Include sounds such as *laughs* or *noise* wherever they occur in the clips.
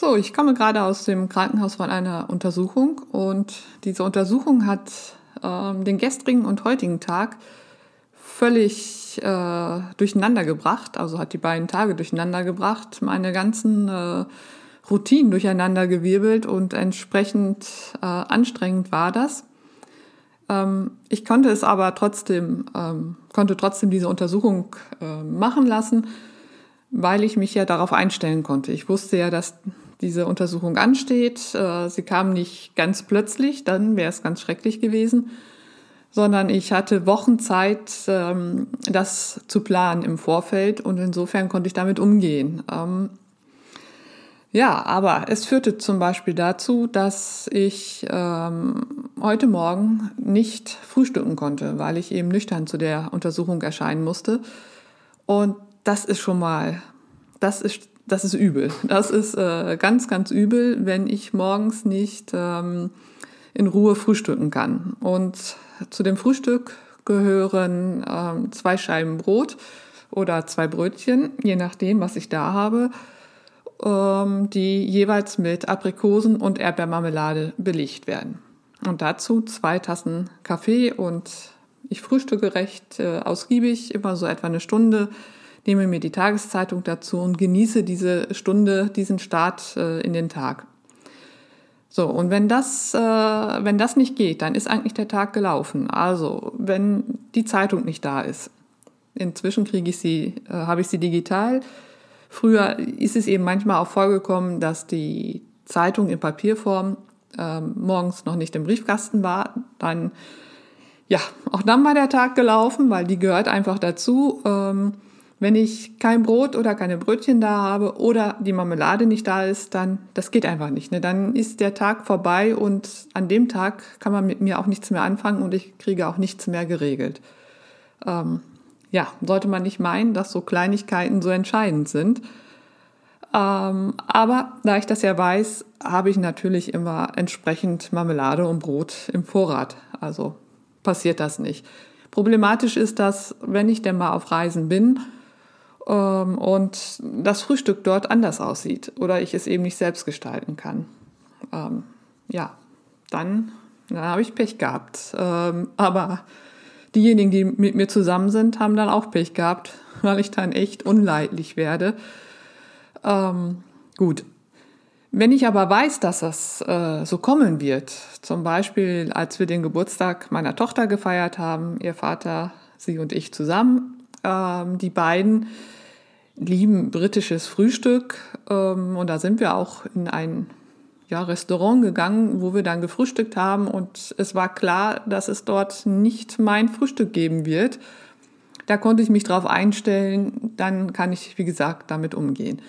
So, ich komme gerade aus dem Krankenhaus von einer Untersuchung und diese Untersuchung hat ähm, den gestrigen und heutigen Tag völlig äh, durcheinander gebracht, also hat die beiden Tage durcheinander gebracht, meine ganzen äh, Routinen durcheinander gewirbelt und entsprechend äh, anstrengend war das. Ähm, ich konnte es aber trotzdem, ähm, konnte trotzdem diese Untersuchung äh, machen lassen, weil ich mich ja darauf einstellen konnte. Ich wusste ja, dass diese Untersuchung ansteht. Äh, sie kam nicht ganz plötzlich, dann wäre es ganz schrecklich gewesen, sondern ich hatte Wochen Zeit, ähm, das zu planen im Vorfeld und insofern konnte ich damit umgehen. Ähm, ja, aber es führte zum Beispiel dazu, dass ich ähm, heute Morgen nicht frühstücken konnte, weil ich eben nüchtern zu der Untersuchung erscheinen musste. Und das ist schon mal, das ist das ist übel. Das ist äh, ganz, ganz übel, wenn ich morgens nicht ähm, in Ruhe frühstücken kann. Und zu dem Frühstück gehören ähm, zwei Scheiben Brot oder zwei Brötchen, je nachdem, was ich da habe, ähm, die jeweils mit Aprikosen und Erdbeermarmelade belegt werden. Und dazu zwei Tassen Kaffee und ich frühstücke recht äh, ausgiebig, immer so etwa eine Stunde nehme mir die Tageszeitung dazu und genieße diese Stunde, diesen Start äh, in den Tag. So, und wenn das, äh, wenn das nicht geht, dann ist eigentlich der Tag gelaufen. Also, wenn die Zeitung nicht da ist. Inzwischen kriege ich sie, äh, habe ich sie digital. Früher ist es eben manchmal auch vorgekommen, dass die Zeitung in Papierform äh, morgens noch nicht im Briefkasten war. Dann, ja, auch dann war der Tag gelaufen, weil die gehört einfach dazu. Ähm, wenn ich kein Brot oder keine Brötchen da habe oder die Marmelade nicht da ist, dann das geht einfach nicht. Ne? Dann ist der Tag vorbei und an dem Tag kann man mit mir auch nichts mehr anfangen und ich kriege auch nichts mehr geregelt. Ähm, ja, sollte man nicht meinen, dass so Kleinigkeiten so entscheidend sind. Ähm, aber da ich das ja weiß, habe ich natürlich immer entsprechend Marmelade und Brot im Vorrat. Also passiert das nicht. Problematisch ist das, wenn ich denn mal auf Reisen bin ähm, und das Frühstück dort anders aussieht oder ich es eben nicht selbst gestalten kann. Ähm, ja, dann, dann habe ich Pech gehabt. Ähm, aber diejenigen, die mit mir zusammen sind, haben dann auch Pech gehabt, *laughs* weil ich dann echt unleidlich werde. Ähm, gut. Wenn ich aber weiß, dass das äh, so kommen wird, zum Beispiel als wir den Geburtstag meiner Tochter gefeiert haben, ihr Vater, sie und ich zusammen, ähm, die beiden lieben britisches Frühstück ähm, und da sind wir auch in ein ja, Restaurant gegangen, wo wir dann gefrühstückt haben und es war klar, dass es dort nicht mein Frühstück geben wird. Da konnte ich mich darauf einstellen, dann kann ich, wie gesagt, damit umgehen.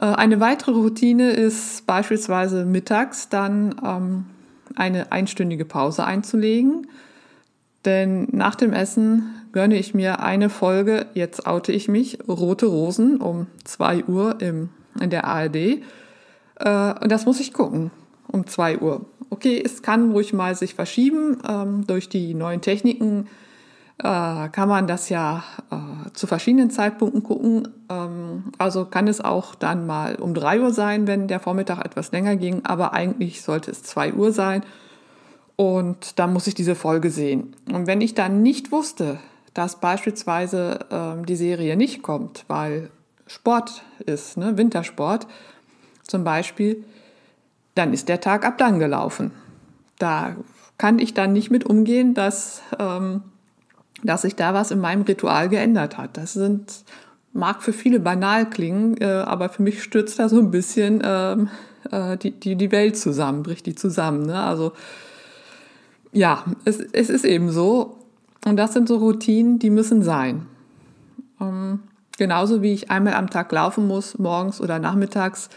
Äh, eine weitere Routine ist beispielsweise mittags dann ähm, eine einstündige Pause einzulegen. Denn nach dem Essen gönne ich mir eine Folge, jetzt oute ich mich, Rote Rosen um 2 Uhr im, in der ARD. Äh, und das muss ich gucken, um 2 Uhr. Okay, es kann ruhig mal sich verschieben. Ähm, durch die neuen Techniken äh, kann man das ja äh, zu verschiedenen Zeitpunkten gucken. Ähm, also kann es auch dann mal um 3 Uhr sein, wenn der Vormittag etwas länger ging, aber eigentlich sollte es 2 Uhr sein. Und dann muss ich diese Folge sehen. Und wenn ich dann nicht wusste, dass beispielsweise ähm, die Serie nicht kommt, weil Sport ist, ne, Wintersport zum Beispiel, dann ist der Tag ab dann gelaufen. Da kann ich dann nicht mit umgehen, dass, ähm, dass sich da was in meinem Ritual geändert hat. Das sind, mag für viele banal klingen, äh, aber für mich stürzt da so ein bisschen ähm, äh, die, die, die Welt zusammen, bricht die zusammen. Ne? Also ja, es, es ist eben so. Und das sind so Routinen, die müssen sein. Ähm, genauso wie ich einmal am Tag laufen muss, morgens oder nachmittags,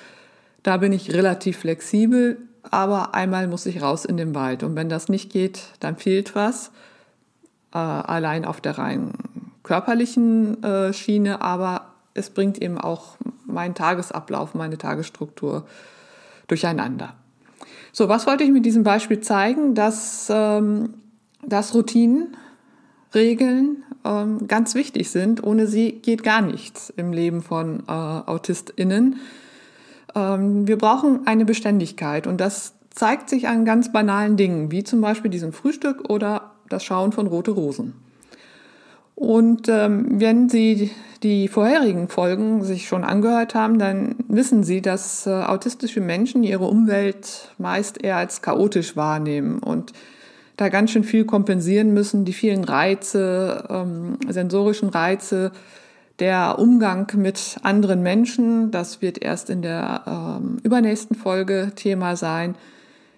da bin ich relativ flexibel aber einmal muss ich raus in den Wald. Und wenn das nicht geht, dann fehlt was. Äh, allein auf der rein körperlichen äh, Schiene, aber es bringt eben auch meinen Tagesablauf, meine Tagesstruktur durcheinander. So, was wollte ich mit diesem Beispiel zeigen? Dass, ähm, dass Routinen, Regeln ähm, ganz wichtig sind. Ohne sie geht gar nichts im Leben von äh, AutistInnen. Ähm, wir brauchen eine Beständigkeit und das zeigt sich an ganz banalen Dingen, wie zum Beispiel diesem Frühstück oder das Schauen von Rote Rosen. Und ähm, wenn Sie die vorherigen Folgen sich schon angehört haben, dann wissen Sie, dass äh, autistische Menschen ihre Umwelt meist eher als chaotisch wahrnehmen und da ganz schön viel kompensieren müssen. Die vielen Reize, ähm, sensorischen Reize, der Umgang mit anderen Menschen, das wird erst in der ähm, übernächsten Folge Thema sein,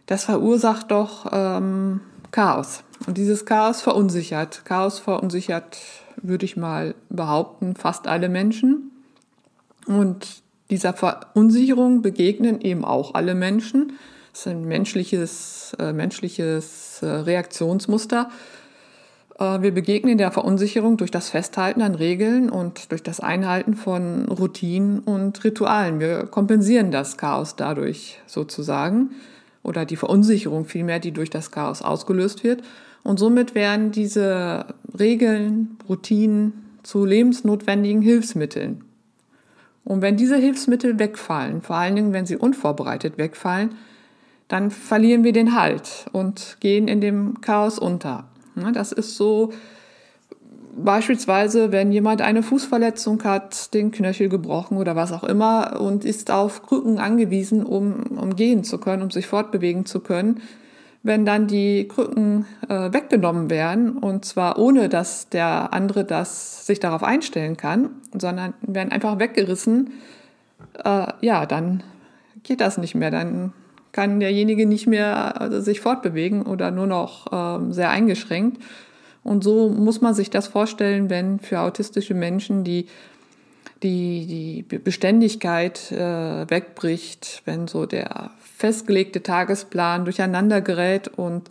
das verursacht doch ähm, Chaos. Und dieses Chaos verunsichert. Chaos verunsichert, würde ich mal behaupten, fast alle Menschen. Und dieser Verunsicherung begegnen eben auch alle Menschen. Das ist ein menschliches, äh, menschliches äh, Reaktionsmuster. Äh, wir begegnen der Verunsicherung durch das Festhalten an Regeln und durch das Einhalten von Routinen und Ritualen. Wir kompensieren das Chaos dadurch sozusagen oder die Verunsicherung vielmehr, die durch das Chaos ausgelöst wird. Und somit werden diese Regeln, Routinen zu lebensnotwendigen Hilfsmitteln. Und wenn diese Hilfsmittel wegfallen, vor allen Dingen wenn sie unvorbereitet wegfallen, dann verlieren wir den Halt und gehen in dem Chaos unter. Ne, das ist so beispielsweise, wenn jemand eine Fußverletzung hat, den Knöchel gebrochen oder was auch immer und ist auf Krücken angewiesen, um, um gehen zu können, um sich fortbewegen zu können. Wenn dann die Krücken äh, weggenommen werden, und zwar ohne, dass der andere das sich darauf einstellen kann, sondern werden einfach weggerissen, äh, ja, dann geht das nicht mehr. Dann kann derjenige nicht mehr also sich fortbewegen oder nur noch ähm, sehr eingeschränkt. Und so muss man sich das vorstellen, wenn für autistische Menschen die, die, die Beständigkeit äh, wegbricht, wenn so der festgelegte Tagesplan durcheinander gerät. Und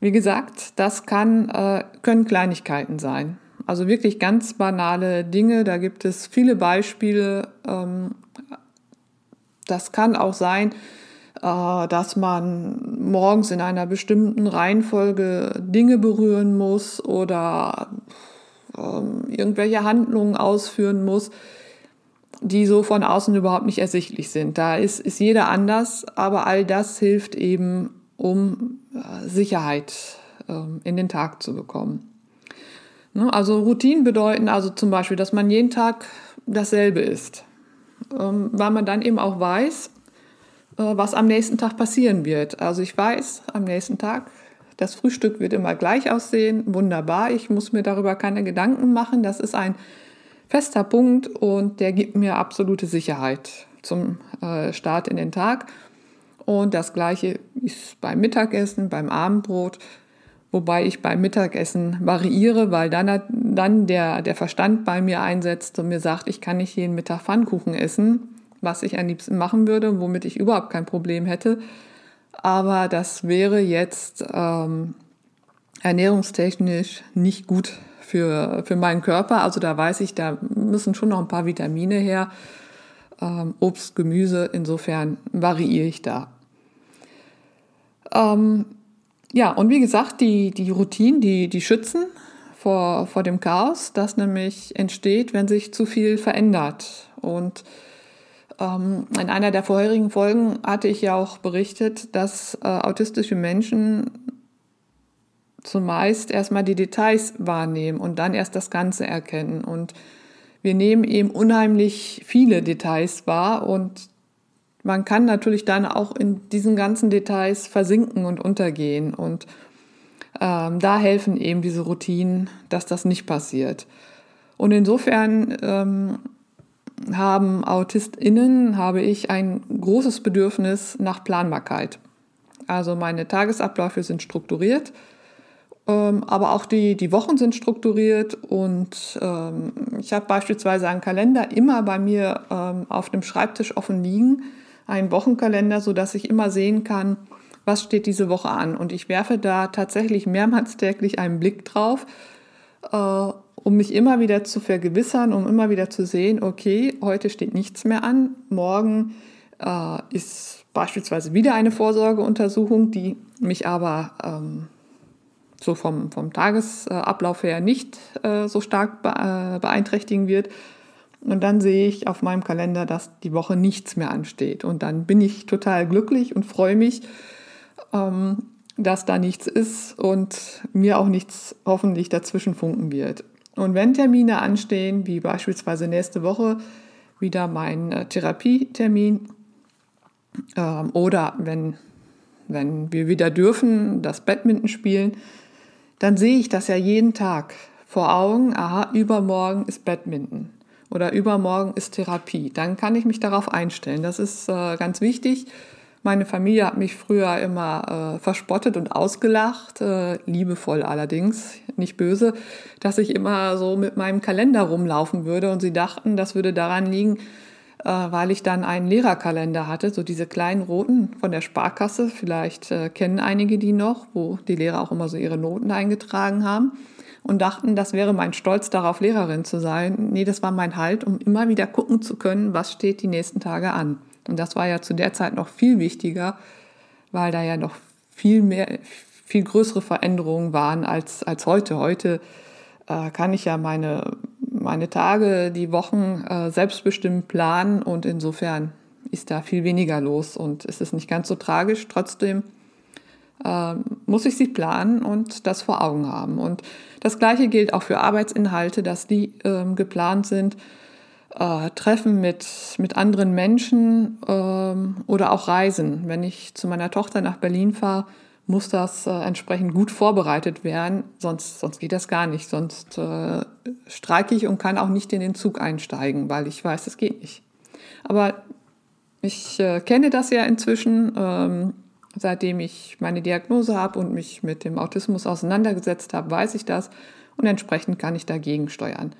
wie gesagt, das kann, äh, können Kleinigkeiten sein. Also wirklich ganz banale Dinge. Da gibt es viele Beispiele. Ähm, das kann auch sein, äh, dass man morgens in einer bestimmten Reihenfolge Dinge berühren muss oder ähm, irgendwelche Handlungen ausführen muss, die so von außen überhaupt nicht ersichtlich sind. Da ist, ist jeder anders, aber all das hilft eben, um äh, Sicherheit ähm, in den Tag zu bekommen. Ne, also Routinen bedeuten also zum Beispiel, dass man jeden Tag dasselbe isst, ähm, weil man dann eben auch weiß, was am nächsten Tag passieren wird. Also ich weiß, am nächsten Tag, das Frühstück wird immer gleich aussehen. Wunderbar, ich muss mir darüber keine Gedanken machen. Das ist ein fester Punkt und der gibt mir absolute Sicherheit zum äh, Start in den Tag. Und das gleiche ist beim Mittagessen, beim Abendbrot, wobei ich beim Mittagessen variiere, weil dann, dann der, der Verstand bei mir einsetzt und mir sagt, ich kann nicht jeden Mittag Pfannkuchen essen was ich am liebsten machen würde, womit ich überhaupt kein Problem hätte. Aber das wäre jetzt ähm, ernährungstechnisch nicht gut für, für meinen Körper. Also da weiß ich, da müssen schon noch ein paar Vitamine her. Ähm, Obst, Gemüse, insofern variiere ich da. Ähm, ja, und wie gesagt, die, die Routinen, die, die schützen vor, vor dem Chaos, das nämlich entsteht, wenn sich zu viel verändert. Und in einer der vorherigen Folgen hatte ich ja auch berichtet, dass äh, autistische Menschen zumeist erstmal die Details wahrnehmen und dann erst das Ganze erkennen. Und wir nehmen eben unheimlich viele Details wahr und man kann natürlich dann auch in diesen ganzen Details versinken und untergehen. Und ähm, da helfen eben diese Routinen, dass das nicht passiert. Und insofern ähm, haben AutistInnen, habe ich ein großes Bedürfnis nach Planbarkeit. Also meine Tagesabläufe sind strukturiert, ähm, aber auch die, die Wochen sind strukturiert und ähm, ich habe beispielsweise einen Kalender immer bei mir ähm, auf dem Schreibtisch offen liegen, einen Wochenkalender, sodass ich immer sehen kann, was steht diese Woche an. Und ich werfe da tatsächlich mehrmals täglich einen Blick drauf, äh, um mich immer wieder zu vergewissern, um immer wieder zu sehen, okay, heute steht nichts mehr an, morgen äh, ist beispielsweise wieder eine Vorsorgeuntersuchung, die mich aber ähm, so vom, vom Tagesablauf her nicht äh, so stark äh, beeinträchtigen wird. Und dann sehe ich auf meinem Kalender, dass die Woche nichts mehr ansteht. Und dann bin ich total glücklich und freue mich, ähm, dass da nichts ist und mir auch nichts hoffentlich dazwischen funken wird. Und wenn Termine anstehen, wie beispielsweise nächste Woche wieder mein äh, Therapietermin ähm, oder wenn, wenn wir wieder dürfen, das Badminton spielen, dann sehe ich das ja jeden Tag vor Augen, aha, übermorgen ist Badminton oder übermorgen ist Therapie. Dann kann ich mich darauf einstellen. Das ist äh, ganz wichtig. Meine Familie hat mich früher immer äh, verspottet und ausgelacht, äh, liebevoll allerdings, nicht böse, dass ich immer so mit meinem Kalender rumlaufen würde und sie dachten, das würde daran liegen, äh, weil ich dann einen Lehrerkalender hatte, so diese kleinen roten von der Sparkasse, vielleicht äh, kennen einige die noch, wo die Lehrer auch immer so ihre Noten eingetragen haben und dachten, das wäre mein Stolz darauf, Lehrerin zu sein. Nee, das war mein Halt, um immer wieder gucken zu können, was steht die nächsten Tage an. Und das war ja zu der Zeit noch viel wichtiger, weil da ja noch viel mehr, viel größere Veränderungen waren als, als heute. Heute äh, kann ich ja meine, meine Tage, die Wochen äh, selbstbestimmt planen und insofern ist da viel weniger los und es ist nicht ganz so tragisch. Trotzdem äh, muss ich sie planen und das vor Augen haben. Und das Gleiche gilt auch für Arbeitsinhalte, dass die ähm, geplant sind. Äh, Treffen mit, mit anderen Menschen ähm, oder auch Reisen. Wenn ich zu meiner Tochter nach Berlin fahre, muss das äh, entsprechend gut vorbereitet werden, sonst, sonst geht das gar nicht. Sonst äh, streike ich und kann auch nicht in den Zug einsteigen, weil ich weiß, es geht nicht. Aber ich äh, kenne das ja inzwischen. Ähm, Seitdem ich meine Diagnose habe und mich mit dem Autismus auseinandergesetzt habe, weiß ich das und entsprechend kann ich dagegen steuern.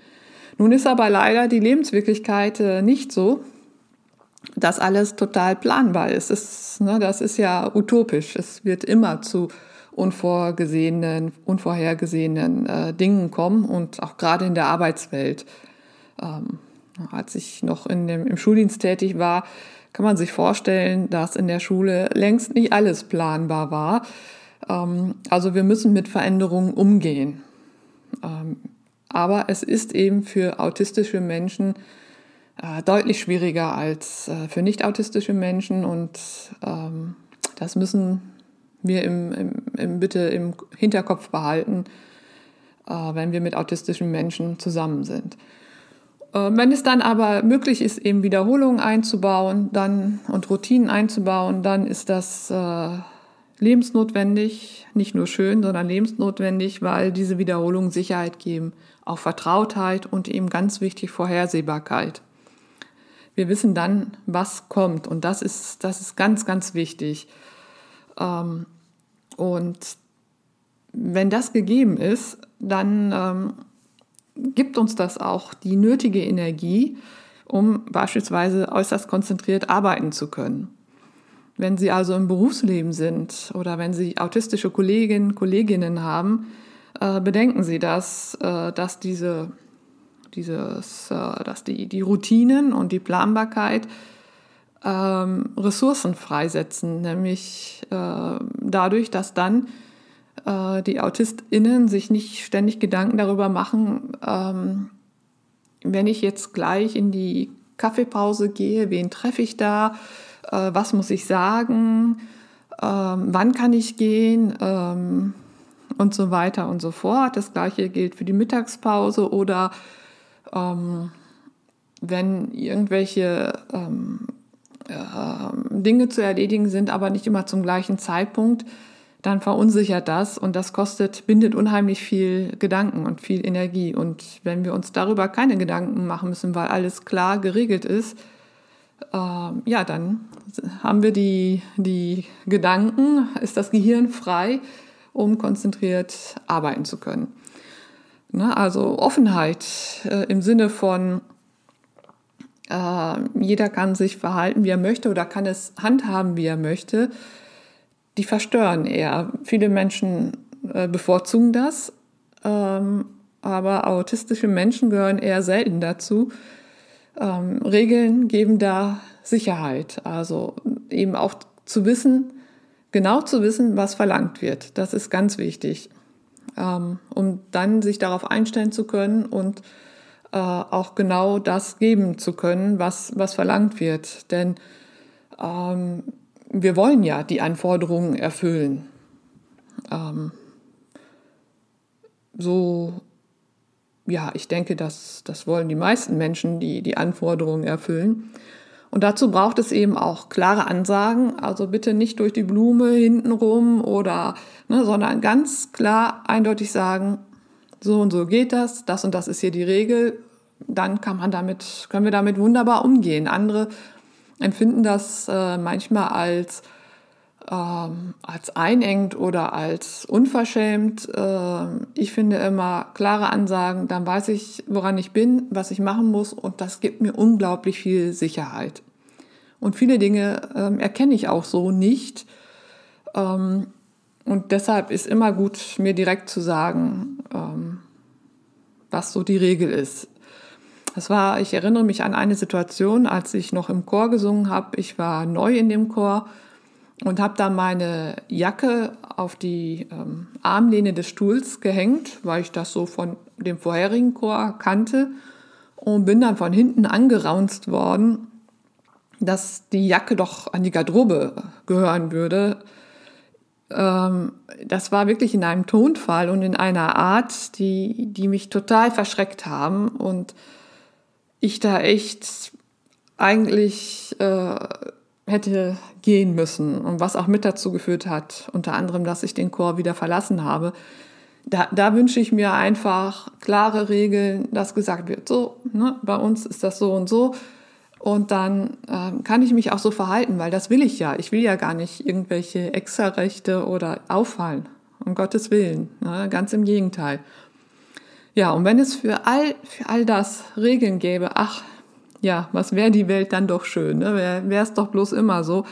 Nun ist aber leider die Lebenswirklichkeit äh, nicht so, dass alles total planbar ist. Es, ne, das ist ja utopisch. Es wird immer zu unvorgesehenen, unvorhergesehenen äh, Dingen kommen und auch gerade in der Arbeitswelt. Ähm, als ich noch in dem, im Schuldienst tätig war, kann man sich vorstellen, dass in der Schule längst nicht alles planbar war. Ähm, also wir müssen mit Veränderungen umgehen. Ähm, aber es ist eben für autistische Menschen äh, deutlich schwieriger als äh, für nicht autistische Menschen und ähm, das müssen wir im, im, im, bitte im Hinterkopf behalten, äh, wenn wir mit autistischen Menschen zusammen sind. Äh, wenn es dann aber möglich ist, eben Wiederholungen einzubauen dann, und Routinen einzubauen, dann ist das äh, lebensnotwendig, nicht nur schön, sondern lebensnotwendig, weil diese Wiederholungen Sicherheit geben, auch Vertrautheit und eben ganz wichtig Vorhersehbarkeit. Wir wissen dann, was kommt und das ist, das ist ganz, ganz wichtig. Ähm, und wenn das gegeben ist, dann ähm, gibt uns das auch die nötige Energie, um beispielsweise äußerst konzentriert arbeiten zu können. Wenn Sie also im Berufsleben sind oder wenn Sie autistische Kolleginnen, Kolleginnen haben, äh, bedenken Sie das, äh, dass diese, dieses, äh, dass die, die Routinen und die Planbarkeit ähm, Ressourcen freisetzen, nämlich äh, dadurch, dass dann äh, die AutistInnen sich nicht ständig Gedanken darüber machen, ähm, wenn ich jetzt gleich in die Kaffeepause gehe, wen treffe ich da, äh, was muss ich sagen, ähm, wann kann ich gehen ähm, und so weiter und so fort. Das gleiche gilt für die Mittagspause oder ähm, wenn irgendwelche ähm, äh, Dinge zu erledigen sind, aber nicht immer zum gleichen Zeitpunkt, dann verunsichert das und das kostet, bindet unheimlich viel Gedanken und viel Energie. Und wenn wir uns darüber keine Gedanken machen müssen, weil alles klar geregelt ist, ja, dann haben wir die, die Gedanken, ist das Gehirn frei, um konzentriert arbeiten zu können. Ne? Also Offenheit äh, im Sinne von, äh, jeder kann sich verhalten, wie er möchte oder kann es handhaben, wie er möchte, die verstören eher. Viele Menschen äh, bevorzugen das, ähm, aber autistische Menschen gehören eher selten dazu. Ähm, Regeln geben da Sicherheit, also eben auch zu wissen, genau zu wissen, was verlangt wird. Das ist ganz wichtig, ähm, um dann sich darauf einstellen zu können und äh, auch genau das geben zu können, was, was verlangt wird. Denn ähm, wir wollen ja die Anforderungen erfüllen. Ähm, so, ja, ich denke, das, das wollen die meisten Menschen, die die Anforderungen erfüllen. Und dazu braucht es eben auch klare Ansagen, also bitte nicht durch die Blume hintenrum oder, ne, sondern ganz klar eindeutig sagen, so und so geht das, das und das ist hier die Regel, dann kann man damit, können wir damit wunderbar umgehen. Andere empfinden das äh, manchmal als, ähm, als einengt oder als unverschämt. Äh, ich finde immer klare Ansagen, dann weiß ich, woran ich bin, was ich machen muss und das gibt mir unglaublich viel Sicherheit. Und viele Dinge ähm, erkenne ich auch so nicht. Ähm, und deshalb ist immer gut, mir direkt zu sagen, ähm, was so die Regel ist. Das war, ich erinnere mich an eine Situation, als ich noch im Chor gesungen habe. Ich war neu in dem Chor und habe da meine Jacke auf die ähm, Armlehne des Stuhls gehängt, weil ich das so von dem vorherigen Chor kannte und bin dann von hinten angeraunzt worden, dass die Jacke doch an die Garderobe gehören würde. Ähm, das war wirklich in einem Tonfall und in einer Art, die, die mich total verschreckt haben und ich da echt eigentlich äh, hätte gehen müssen und was auch mit dazu geführt hat, unter anderem, dass ich den Chor wieder verlassen habe. Da, da wünsche ich mir einfach klare Regeln, dass gesagt wird, so, ne, bei uns ist das so und so. Und dann äh, kann ich mich auch so verhalten, weil das will ich ja. Ich will ja gar nicht irgendwelche Extrarechte oder auffallen, um Gottes Willen. Ne, ganz im Gegenteil. Ja, und wenn es für all, für all das Regeln gäbe, ach, ja, was wäre die Welt dann doch schön, ne? wäre es doch bloß immer so.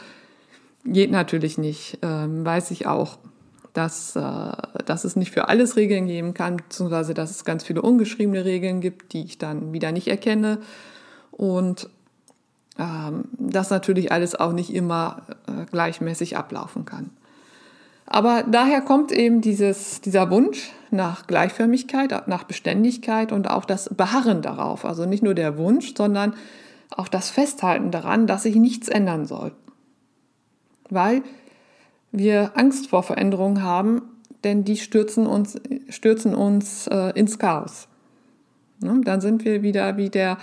Geht natürlich nicht, ähm, weiß ich auch, dass, äh, dass es nicht für alles Regeln geben kann, beziehungsweise dass es ganz viele ungeschriebene Regeln gibt, die ich dann wieder nicht erkenne. Und ähm, dass natürlich alles auch nicht immer äh, gleichmäßig ablaufen kann. Aber daher kommt eben dieses, dieser Wunsch nach Gleichförmigkeit, nach Beständigkeit und auch das Beharren darauf. Also nicht nur der Wunsch, sondern auch das Festhalten daran, dass sich nichts ändern soll. Weil wir Angst vor Veränderungen haben, denn die stürzen uns, stürzen uns äh, ins Chaos. Ne? Dann sind wir wieder wie der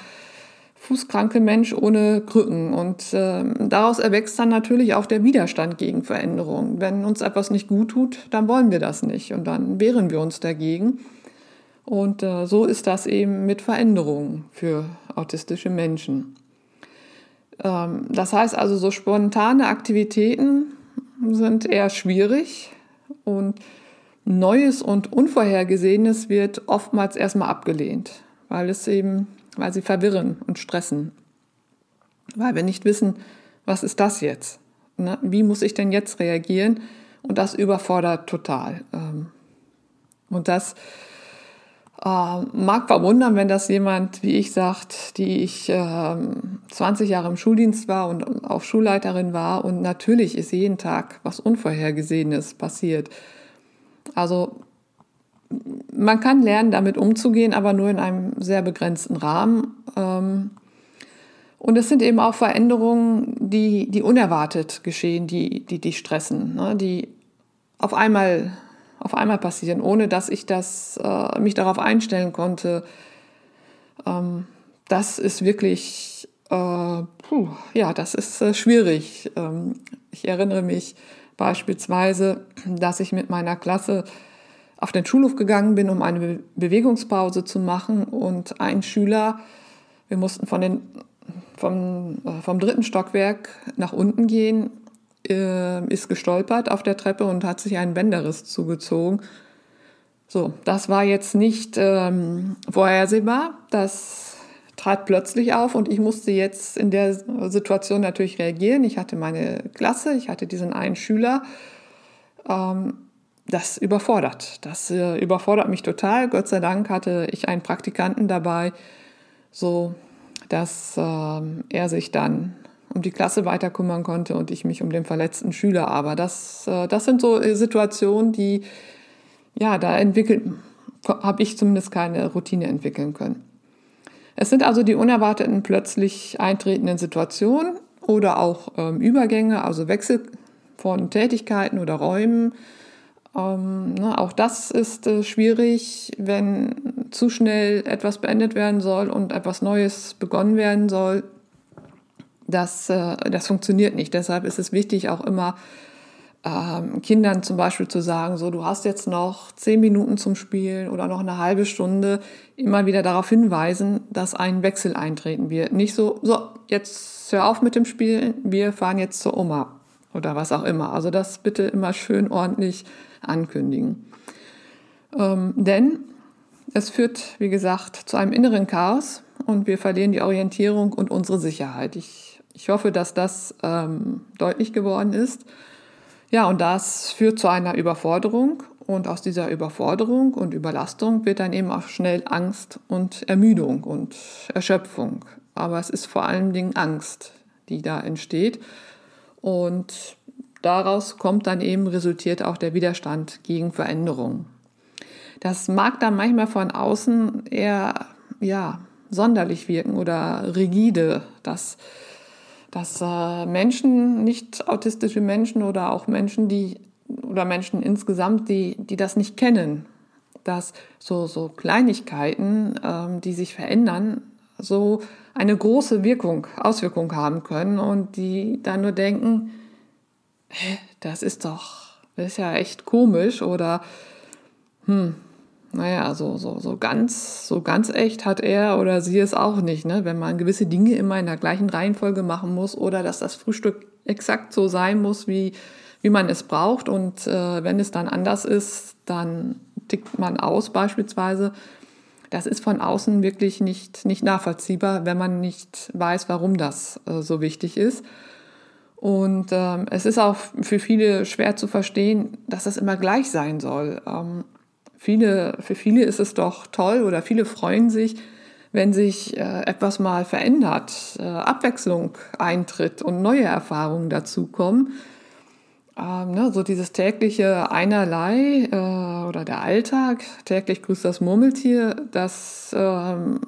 fußkranke Mensch ohne Krücken. Und äh, daraus erwächst dann natürlich auch der Widerstand gegen Veränderungen. Wenn uns etwas nicht gut tut, dann wollen wir das nicht und dann wehren wir uns dagegen. Und äh, so ist das eben mit Veränderungen für autistische Menschen. Ähm, das heißt also, so spontane Aktivitäten sind eher schwierig und Neues und Unvorhergesehenes wird oftmals erstmal abgelehnt, weil es eben weil sie verwirren und stressen. Weil wir nicht wissen, was ist das jetzt? Ne? Wie muss ich denn jetzt reagieren? Und das überfordert total. Ähm, und das äh, mag verwundern, wenn das jemand wie ich sagt, die ich 20 ähm, Jahre im Schuldienst war und auch Schulleiterin war. Und natürlich ist jeden Tag was Unvorhergesehenes passiert. Also man kann lernen, damit umzugehen, aber nur in einem sehr begrenzten Rahmen. Ähm, und es sind eben auch Veränderungen, die, die unerwartet geschehen, die, die stressen, ne? die auf einmal, auf einmal passieren, ohne dass ich das, äh, mich darauf einstellen konnte. Ähm, das ist wirklich, äh, puh, ja, das ist äh, schwierig. Ähm, ich erinnere mich beispielsweise, dass ich mit meiner Klasse auf den Schulhof gegangen bin, um eine Be Bewegungspause zu machen und ein Schüler, wir mussten von den vom, äh, vom dritten Stockwerk nach unten gehen, äh, ist gestolpert auf der Treppe und hat sich einen Bänderriss zugezogen. So, das war jetzt nicht ähm, vorhersehbar. Das trat plötzlich auf und ich musste jetzt in der Situation natürlich reagieren. Ich hatte meine Klasse, ich hatte diesen einen Schüler. Ähm, das überfordert. Das äh, überfordert mich total. Gott sei Dank hatte ich einen Praktikanten dabei, so dass äh, er sich dann um die Klasse weiter kümmern konnte und ich mich um den verletzten Schüler. Aber das, äh, das sind so äh, Situationen, die, ja, da entwickelt, habe ich zumindest keine Routine entwickeln können. Es sind also die unerwarteten, plötzlich eintretenden Situationen oder auch ähm, Übergänge, also Wechsel von Tätigkeiten oder Räumen. Ähm, ne, auch das ist äh, schwierig, wenn zu schnell etwas beendet werden soll und etwas Neues begonnen werden soll. Das, äh, das funktioniert nicht. Deshalb ist es wichtig, auch immer ähm, Kindern zum Beispiel zu sagen, so du hast jetzt noch zehn Minuten zum Spielen oder noch eine halbe Stunde, immer wieder darauf hinweisen, dass ein Wechsel eintreten wird. Nicht so, so, jetzt hör auf mit dem Spielen, wir fahren jetzt zur Oma oder was auch immer. Also das bitte immer schön ordentlich ankündigen. Ähm, denn es führt, wie gesagt, zu einem inneren Chaos und wir verlieren die Orientierung und unsere Sicherheit. Ich, ich hoffe, dass das ähm, deutlich geworden ist. Ja, und das führt zu einer Überforderung und aus dieser Überforderung und Überlastung wird dann eben auch schnell Angst und Ermüdung und Erschöpfung. Aber es ist vor allen Dingen Angst, die da entsteht. Und daraus kommt dann eben, resultiert auch der Widerstand gegen Veränderungen. Das mag dann manchmal von außen eher ja, sonderlich wirken oder rigide, dass, dass äh, Menschen, nicht autistische Menschen oder auch Menschen, die oder Menschen insgesamt, die, die das nicht kennen, dass so, so Kleinigkeiten, ähm, die sich verändern, so eine große Wirkung, Auswirkung haben können und die dann nur denken, das ist doch, das ist ja echt komisch oder hm, naja, so, so, so ganz, so ganz echt hat er oder sie es auch nicht, ne? Wenn man gewisse Dinge immer in der gleichen Reihenfolge machen muss oder dass das Frühstück exakt so sein muss, wie, wie man es braucht. Und äh, wenn es dann anders ist, dann tickt man aus beispielsweise. Das ist von außen wirklich nicht, nicht nachvollziehbar, wenn man nicht weiß, warum das äh, so wichtig ist. Und ähm, es ist auch für viele schwer zu verstehen, dass das immer gleich sein soll. Ähm, viele, für viele ist es doch toll oder viele freuen sich, wenn sich äh, etwas mal verändert, äh, Abwechslung eintritt und neue Erfahrungen dazukommen. Ähm, ne, so dieses tägliche Einerlei äh, oder der Alltag, täglich grüßt das Murmeltier, das ähm,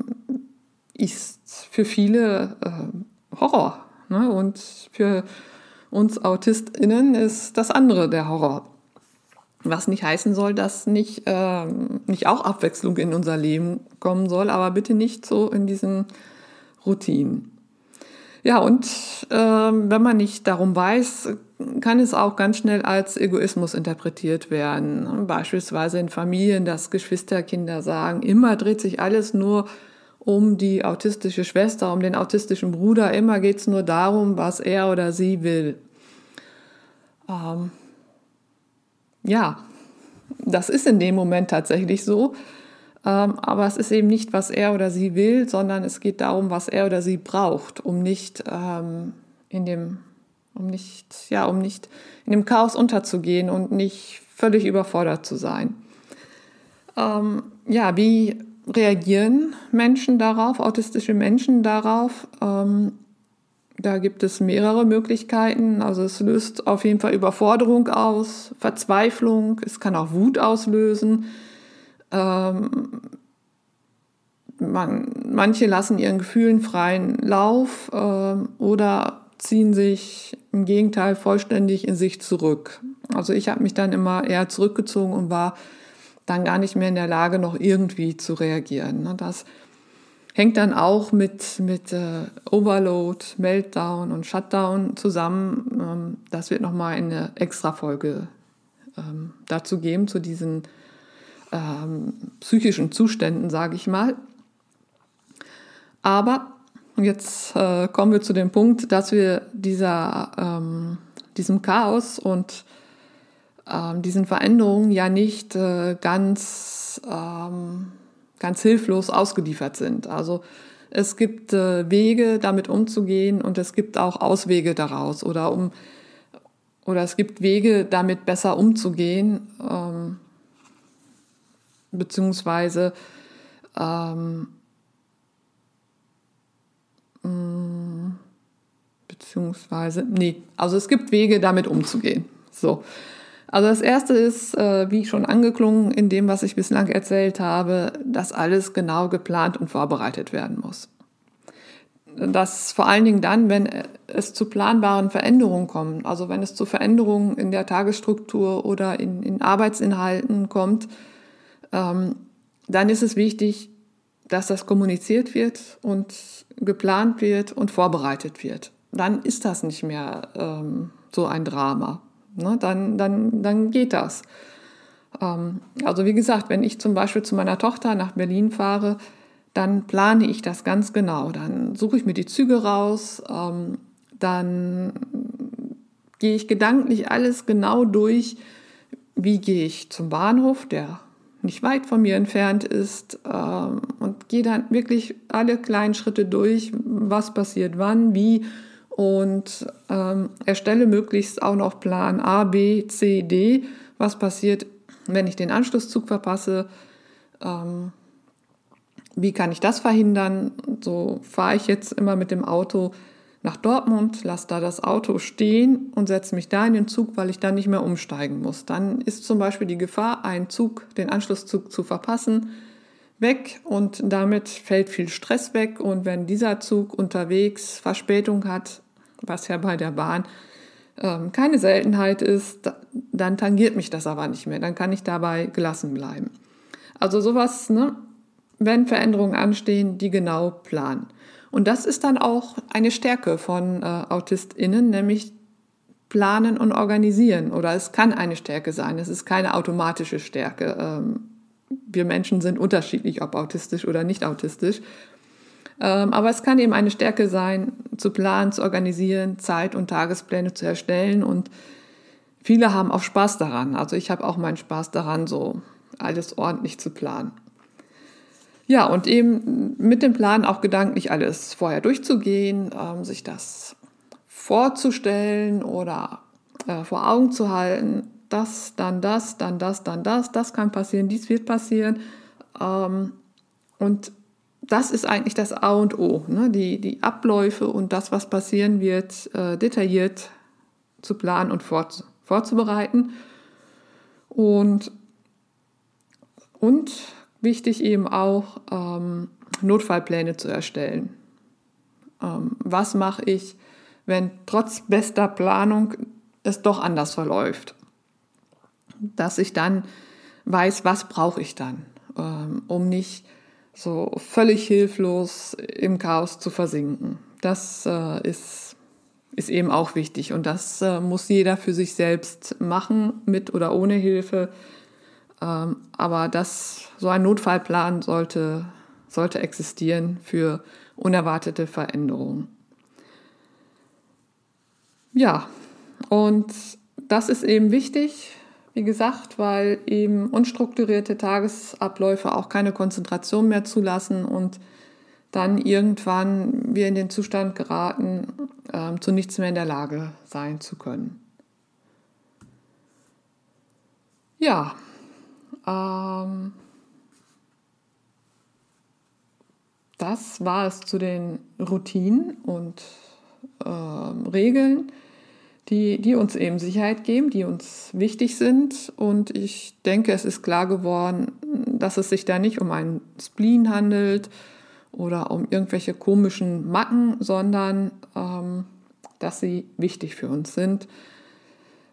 ist für viele äh, Horror. Ne? Und für uns AutistInnen ist das andere der Horror. Was nicht heißen soll, dass nicht, äh, nicht auch Abwechslung in unser Leben kommen soll, aber bitte nicht so in diesen Routinen. Ja, und äh, wenn man nicht darum weiß, kann es auch ganz schnell als Egoismus interpretiert werden. Beispielsweise in Familien, dass Geschwisterkinder sagen, immer dreht sich alles nur um die autistische Schwester, um den autistischen Bruder. Immer geht es nur darum, was er oder sie will. Ähm, ja, das ist in dem Moment tatsächlich so. Ähm, aber es ist eben nicht, was er oder sie will, sondern es geht darum, was er oder sie braucht, um nicht ähm, in dem, um nicht, ja, um nicht in dem Chaos unterzugehen und nicht völlig überfordert zu sein. Ähm, ja, wie reagieren Menschen darauf, autistische Menschen darauf? Ähm, Da gibt es mehrere Möglichkeiten. Also es löst auf jeden Fall Überforderung aus, Verzweiflung, es kann auch Wut auslösen. Ähm, man, manche lassen ihren Gefühlen freien Lauf äh, oder ziehen sich im Gegenteil vollständig in sich zurück. Also ich habe mich dann immer eher zurückgezogen und war dann gar nicht mehr in der Lage, noch irgendwie zu reagieren. Ne? Das hängt dann auch mit, mit äh, Overload, Meltdown und Shutdown zusammen. Ähm, das wird nochmal eine extra Folge ähm, dazu geben, zu diesen ähm, psychischen Zuständen, sage ich mal. Aber jetzt äh, kommen wir zu dem Punkt, dass wir dieser, diesem Chaos und ähm, diesen Veränderungen ja nicht äh, ganz, ähm, ganz hilflos ausgeliefert sind. Also es gibt äh, Wege, damit umzugehen und es gibt auch Auswege daraus oder um oder es gibt Wege, damit besser umzugehen, ähm, beziehungsweise ähm, mm, beziehungsweise, nee, also es gibt Wege, damit umzugehen. So. Also das erste ist, äh, wie schon angeklungen in dem, was ich bislang erzählt habe, dass alles genau geplant und vorbereitet werden muss. Das vor allen Dingen dann, wenn es zu planbaren Veränderungen kommt, also wenn es zu Veränderungen in der Tagesstruktur oder in, in Arbeitsinhalten kommt, ähm, dann ist es wichtig, dass das kommuniziert wird und geplant wird und vorbereitet wird. Dann ist das nicht mehr ähm, so ein Drama ne, dann, dann, dann geht das. Ähm, also wie gesagt, wenn ich zum Beispiel zu meiner Tochter nach Berlin fahre, dann plane ich das ganz genau. Dann suche ich mir die Züge raus, ähm, dann gehe ich gedanklich alles genau durch. Wie gehe ich zum Bahnhof, der nicht weit von mir entfernt ist, ähm, und gehe dann wirklich alle kleinen Schritte durch, was passiert wann, wie und ähm, erstelle möglichst auch noch Plan A, B, C, D. Was passiert, wenn ich den Anschlusszug verpasse? Ähm, wie kann ich das verhindern? So fahre ich jetzt immer mit dem Auto nach Dortmund, lasse da das Auto stehen und setze mich da in den Zug, weil ich dann nicht mehr umsteigen muss. Dann ist zum Beispiel die Gefahr, einen Zug, den Anschlusszug zu verpassen, weg und damit fällt viel Stress weg. Und wenn dieser Zug unterwegs Verspätung hat, was ja bei der Bahn ähm, keine Seltenheit ist, dann tangiert mich das aber nicht mehr. Dann kann ich dabei gelassen bleiben. Also sowas, ne, wenn Veränderungen anstehen, die genau planen. Und das ist dann auch eine Stärke von äh, AutistInnen, nämlich planen und organisieren. Oder es kann eine Stärke sein. Es ist keine automatische Stärke. Ähm, wir Menschen sind unterschiedlich, ob autistisch oder nicht autistisch. Ähm, aber es kann eben eine Stärke sein, zu planen, zu organisieren, Zeit- und Tagespläne zu erstellen. Und viele haben auch Spaß daran. Also ich habe auch meinen Spaß daran, so alles ordentlich zu planen. Ja, und eben mit dem Plan auch gedanklich alles vorher durchzugehen, ähm, sich das vorzustellen oder äh, vor Augen zu halten, das, dann das, dann das, dann das, das kann passieren, dies wird passieren. Ähm, und das ist eigentlich das A und O, ne? die, die Abläufe und das, was passieren wird, äh, detailliert zu planen und fort, vorzubereiten. Und, und wichtig eben auch, ähm, Notfallpläne zu erstellen. Ähm, was mache ich, wenn trotz bester Planung es doch anders verläuft? Dass ich dann weiß, was brauche ich dann, ähm, um nicht so völlig hilflos im Chaos zu versinken. Das äh, ist, ist eben auch wichtig und das äh, muss jeder für sich selbst machen, mit oder ohne Hilfe. Ähm, aber das, so ein Notfallplan sollte, sollte existieren für unerwartete Veränderungen. Ja, und das ist eben wichtig, wie gesagt, weil eben unstrukturierte Tagesabläufe auch keine Konzentration mehr zulassen und dann irgendwann wir in den Zustand geraten, äh, zu nichts mehr in der Lage sein zu können. Ja, ähm, das war es zu den Routinen und äh, Regeln, die, die uns eben Sicherheit geben, die uns wichtig sind. Und ich denke, es ist klar geworden, dass es sich da nicht um einen Spleen handelt oder um irgendwelche komischen Macken, sondern ähm, dass sie wichtig für uns sind.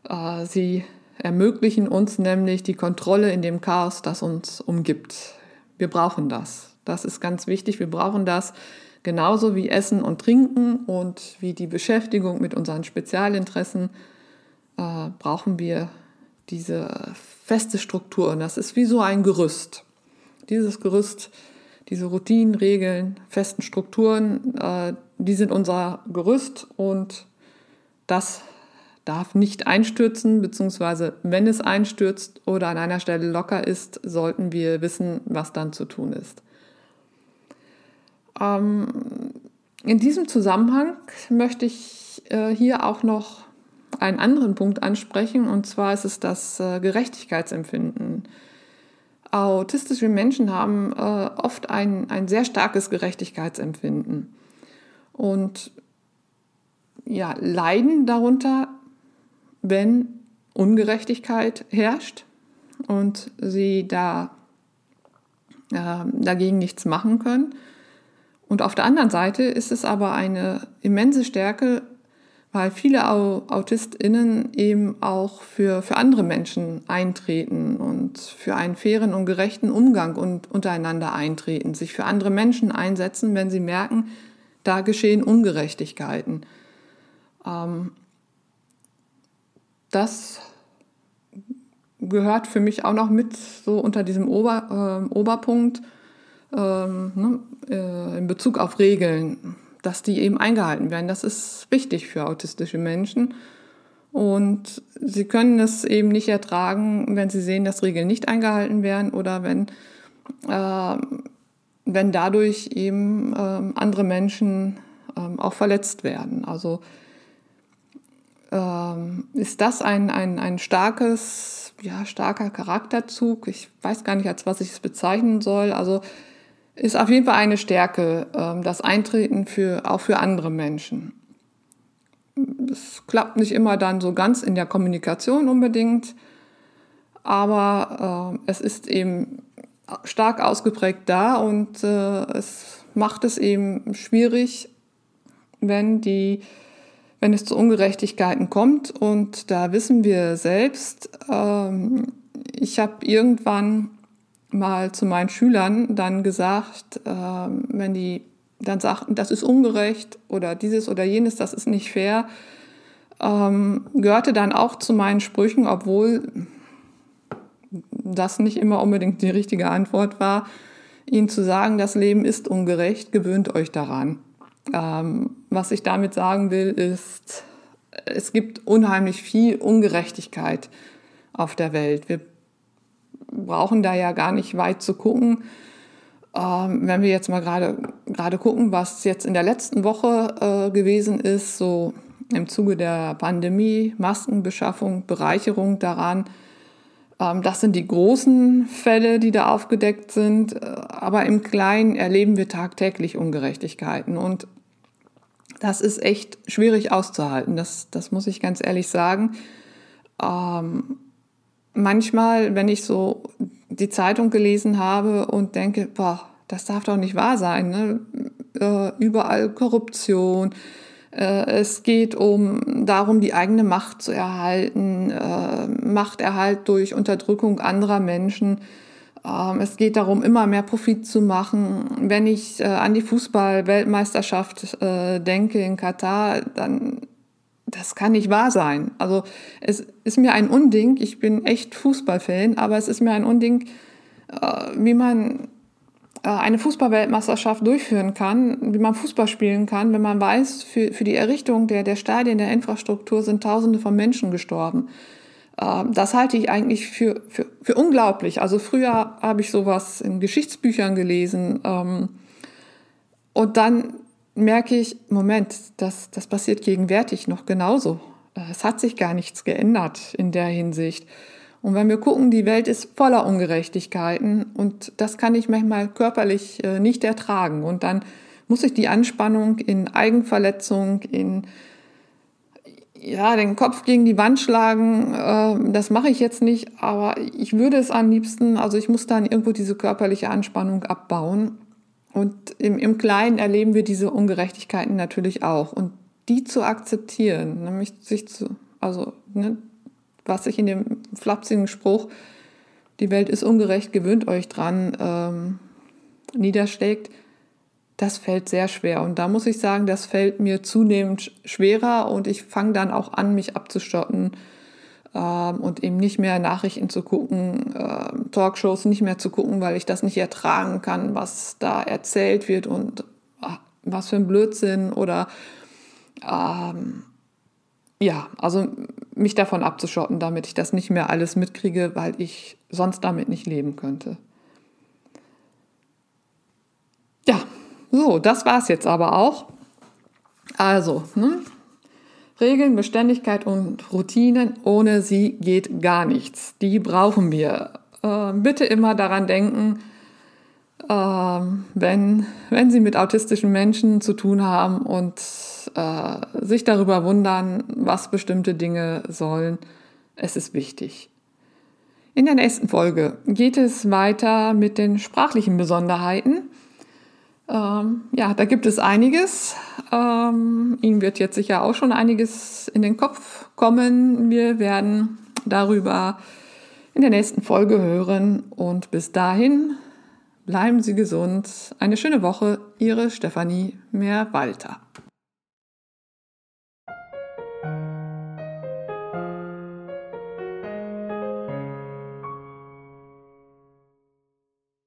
Äh, sie ermöglichen uns nämlich die Kontrolle in dem Chaos, das uns umgibt. Wir brauchen das. Das ist ganz wichtig. Wir brauchen das genauso wie Essen und Trinken und wie die Beschäftigung mit unseren Spezialinteressen äh, brauchen wir diese feste Struktur. Und das ist wie so ein Gerüst. Dieses Gerüst, diese Routinen, Regeln, festen Strukturen, äh, die sind unser Gerüst und das darf nicht einstürzen, beziehungsweise wenn es einstürzt oder an einer Stelle locker ist, sollten wir wissen, was dann zu tun ist. Ähm, in diesem Zusammenhang möchte ich äh, hier auch noch einen anderen Punkt ansprechen, und zwar ist es das äh, Gerechtigkeitsempfinden. Autistische Menschen haben äh, oft ein, ein sehr starkes Gerechtigkeitsempfinden und ja, leiden darunter, wenn Ungerechtigkeit herrscht und sie da äh, dagegen nichts machen können. Und auf der anderen Seite ist es aber eine immense Stärke, weil viele AutistInnen eben auch für, für andere Menschen eintreten und für einen fairen und gerechten Umgang und untereinander eintreten, sich für andere Menschen einsetzen, wenn sie merken, da geschehen Ungerechtigkeiten. Ähm, das gehört für mich auch noch mit so unter diesem Ober, äh, Oberpunkt ähm, ne, äh, in Bezug auf Regeln, dass die eben eingehalten werden. Das ist wichtig für autistische Menschen. Und sie können es eben nicht ertragen, wenn sie sehen, dass Regeln nicht eingehalten werden oder wenn, äh, wenn dadurch eben äh, andere Menschen ähm, auch verletzt werden. Also ähm, ist das ein, ein, ein starkes, ja, starker Charakterzug. Ich weiß gar nicht, als was ich es bezeichnen soll. Also ist auf jeden Fall eine Stärke, ähm, das Eintreten für, auch für andere Menschen. Es klappt nicht immer dann so ganz in der Kommunikation unbedingt, aber äh, es ist eben stark ausgeprägt da und äh, es macht es eben schwierig, wenn die wenn es zu Ungerechtigkeiten kommt. Und da wissen wir selbst, ähm, ich habe irgendwann mal zu meinen Schülern dann gesagt, ähm, wenn die dann sagten, das ist ungerecht oder dieses oder jenes, das ist nicht fair, ähm, gehörte dann auch zu meinen Sprüchen, obwohl das nicht immer unbedingt die richtige Antwort war, ihnen zu sagen, das Leben ist ungerecht, gewöhnt euch daran. Ähm, was ich damit sagen will, ist, es gibt unheimlich viel Ungerechtigkeit auf der Welt. Wir brauchen da ja gar nicht weit zu gucken. Ähm, wenn wir jetzt mal gerade gerade gucken, was jetzt in der letzten Woche äh, gewesen ist, so im Zuge der Pandemie, Maskenbeschaffung, Bereicherung daran, ähm, das sind die großen Fälle, die da aufgedeckt sind. Äh, aber im Kleinen erleben wir tagtäglich Ungerechtigkeiten. Und das ist echt schwierig auszuhalten. Das, das muss ich ganz ehrlich sagen. Ähm, manchmal, wenn ich so die Zeitung gelesen habe und denke, boah, das darf doch nicht wahr sein. Ne? Äh, überall Korruption. Äh, es geht um darum, die eigene Macht zu erhalten, äh, Machterhalt durch Unterdrückung anderer Menschen. Ähm, es geht darum, immer mehr Profit zu machen. Wenn ich äh, an die Fußball-Weltmeisterschaft äh, denke in Katar, dann das kann nicht wahr sein. Also es ist mir ein Unding, ich bin echt Fußballfan, aber es ist mir ein Unding, äh, wie man eine Fußballweltmeisterschaft durchführen kann, wie man Fußball spielen kann, wenn man weiß, für, für die Errichtung der, der Stadien, der Infrastruktur sind Tausende von Menschen gestorben. Ähm, das halte ich eigentlich für, für, für unglaublich. Also früher habe ich sowas in Geschichtsbüchern gelesen ähm, und dann merke ich, Moment, das, das passiert gegenwärtig noch genauso. Es hat sich gar nichts geändert in der Hinsicht. Und wenn wir gucken, die Welt ist voller Ungerechtigkeiten und das kann ich manchmal körperlich äh, nicht ertragen. Und dann muss ich die Anspannung in Eigenverletzung, in ja, den Kopf gegen die Wand schlagen, äh, das mache ich jetzt nicht, aber ich würde es am liebsten, also ich muss dann irgendwo diese körperliche Anspannung abbauen. Und im, im Kleinen erleben wir diese Ungerechtigkeiten natürlich auch. Und die zu akzeptieren, nämlich sich zu, also ne, was sich in dem flapsigen Spruch, die Welt ist ungerecht, gewöhnt euch dran, ähm, niederschlägt, das fällt sehr schwer. Und da muss ich sagen, das fällt mir zunehmend schwerer und ich fange dann auch an, mich abzustotten und eben nicht mehr Nachrichten zu gucken, äh, Talkshows nicht mehr zu gucken, weil ich das nicht ertragen kann, was da erzählt wird und ach, was für ein Blödsinn oder ähm, ja, also mich davon abzuschotten, damit ich das nicht mehr alles mitkriege, weil ich sonst damit nicht leben könnte. Ja, so, das war es jetzt aber auch. Also, ne? Regeln, Beständigkeit und Routinen, ohne sie geht gar nichts. Die brauchen wir. Äh, bitte immer daran denken, äh, wenn, wenn Sie mit autistischen Menschen zu tun haben und äh, sich darüber wundern, was bestimmte Dinge sollen. Es ist wichtig. In der nächsten Folge geht es weiter mit den sprachlichen Besonderheiten. Ähm, ja, da gibt es einiges. Ähm, Ihnen wird jetzt sicher auch schon einiges in den Kopf kommen. Wir werden darüber in der nächsten Folge hören. Und bis dahin bleiben Sie gesund. Eine schöne Woche. Ihre Stefanie Mehrwalter.